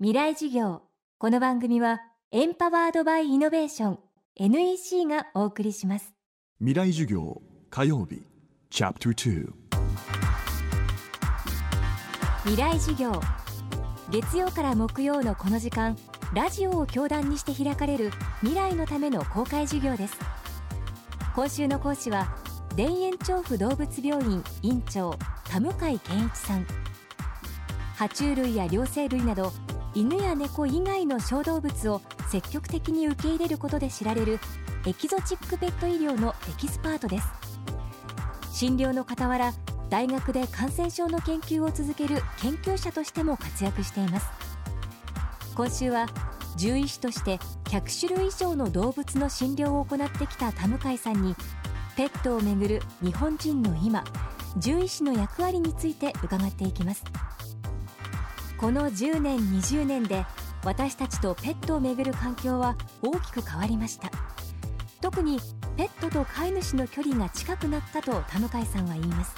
未来事業。この番組はエンパワードバイイノベーション NEC がお送りします。未来授業火曜日チャプター未来事業。月曜から木曜のこの時間ラジオを教壇にして開かれる未来のための公開授業です。今週の講師は田園調布動物病院院長田向健一さん。爬虫類や両生類など犬や猫以外の小動物を積極的に受け入れることで知られるエキゾチックペット医療のエキスパートです。診療の傍ら大学で感染症の研究を続ける研究者としても活躍しています。今週は獣医師として100種類以上の動物の診療を行ってきた田向さんにペットをめぐる日本人の今獣医師の役割について伺っていきます。この10年20年で私たちとペットをめぐる環境は大きく変わりました。特にペットと飼い主の距離が近くなったと田向さんは言います。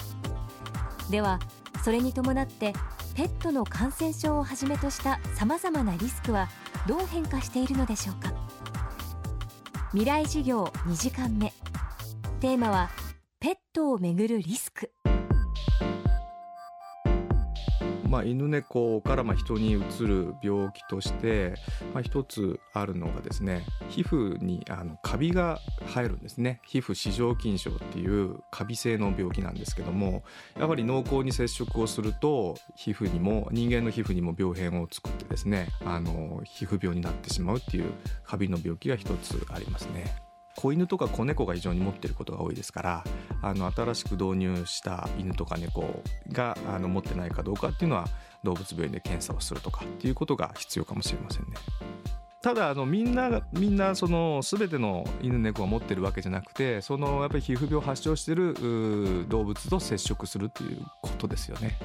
ではそれに伴ってペットの感染症をはじめとしたさまざまなリスクはどう変化しているのでしょうか。未来事業2時間目。テーマはペットをめぐるリスク。まあ、犬猫からまあ人にうつる病気として、まあ、一つあるのがですね皮膚にあのカビが生えるんですね皮膚四条筋症っていうカビ性の病気なんですけどもやはり濃厚に接触をすると皮膚にも人間の皮膚にも病変を作ってですねあの皮膚病になってしまうっていうカビの病気が一つありますね。子犬とか子猫が非常に持っていることが多いですからあの新しく導入した犬とか猫があの持ってないかどうかっていうのは動物病院で検査をするとかっていうことが必要かもしれませんね。ただあのみんながみんなその全ての犬猫が持ってるわけじゃなくてそのやっぱり皮膚病を発症してる動物と接触するっていうことですよね。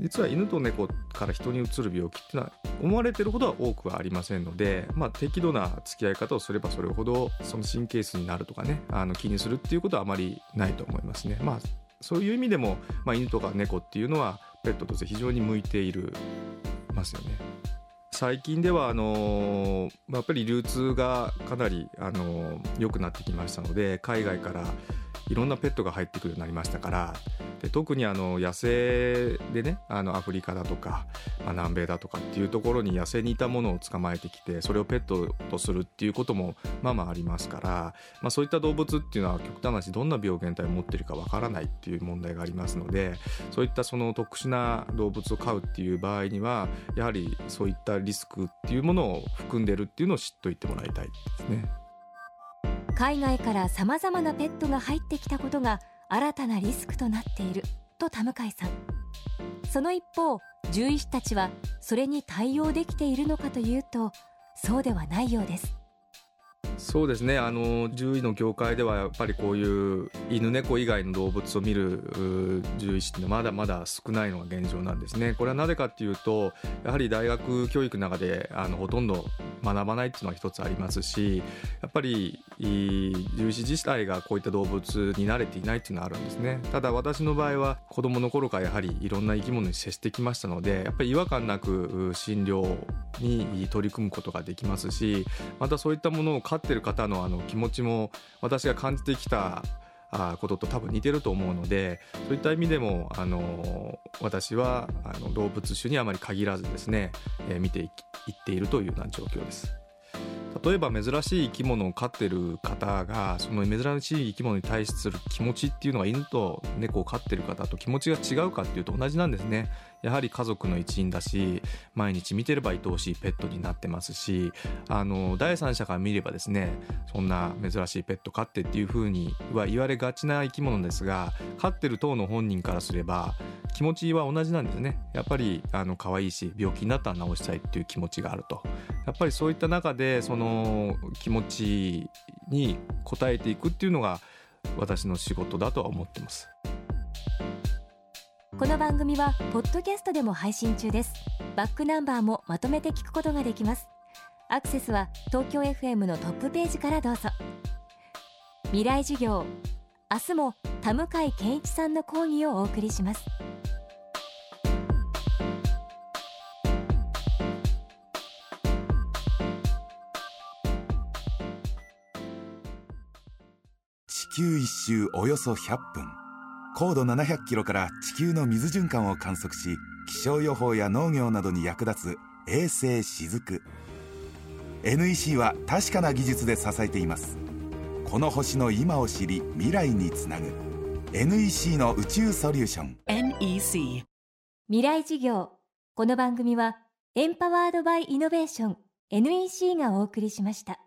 実は犬と猫から人にうつる病気っていうのは思われてるほどは多くはありませんので、まあ、適度な付き合い方をすればそれほどその神経質になるとかねあの気にするっていうことはあまりないと思いますね。まあそういう意味でも、まあ、犬とか猫っていうのはペットとして非常に向いているますよね。最近ではあのやっぱり流通がかなりあの良くなってきましたので海外からいろんなペットが入ってくるようになりましたから特にあの野生でねあのアフリカだとか、まあ、南米だとかっていうところに野生にいたものを捕まえてきてそれをペットとするっていうこともまあまあありますから、まあ、そういった動物っていうのは極端な話どんな病原体を持ってるかわからないっていう問題がありますのでそういったその特殊な動物を飼うっていう場合にはやはりそういったリスクっていうものを含んでるっていうのを知っといてもらいたいですね。海外からさまざまなペットが入ってきたことが新たなリスクとなっている。と田向さん。その一方獣医師たちはそれに対応できているのかというとそうではないようです。そうですね。あの獣医の業界ではやっぱりこういう犬猫以外の動物を見る獣医師ってまだまだ少ないのが現状なんですね。これはなぜかっていうとやはり大学教育の中であのほとんど学ばないっていうのは一つありますしやっぱり獣医師自体がこういった動物に慣れていないっていうのはあるんですね。ただ私の場合は子供の頃からやはりいろんな生き物に接してきましたのでやっぱり違和感なく診療に取り組むことができますしまたそういったものを飼ってる方のあの気持ちも私が感じてきたことと多分似てると思うのでそういった意味でもあの私はあの動物種にあまり限らずですね、えー見ていきいっているというような状況です。例えば珍しい生き物を飼ってる方がその珍しい生き物に対する気持ちっていうのが犬と猫を飼ってる方と気持ちが違うかっていうと同じなんですねやはり家族の一員だし毎日見てれば愛おしいペットになってますしあの第三者から見ればですねそんな珍しいペット飼ってっていうふうには言われがちな生き物ですが飼ってる当の本人からすれば気持ちは同じなんですね。やっぱりあの可愛いし病気になったら治したいっていう気持ちがあると。やっぱりそういった中でその気持ちに応えていくっていうのが私の仕事だとは思ってます。この番組はポッドキャストでも配信中です。バックナンバーもまとめて聞くことができます。アクセスは東京 FM のトップページからどうぞ。未来授業明日も田向健一さんの講義をお送りします。地球一周およそ100分。高度700キロから地球の水循環を観測し気象予報や農業などに役立つ衛星しずく。NEC は確かな技術で支えています。この星の今を知り未来につなぐ。NEC の宇宙ソリューション。NEC 未来事業。この番組はエンパワードバイイノベーション NEC がお送りしました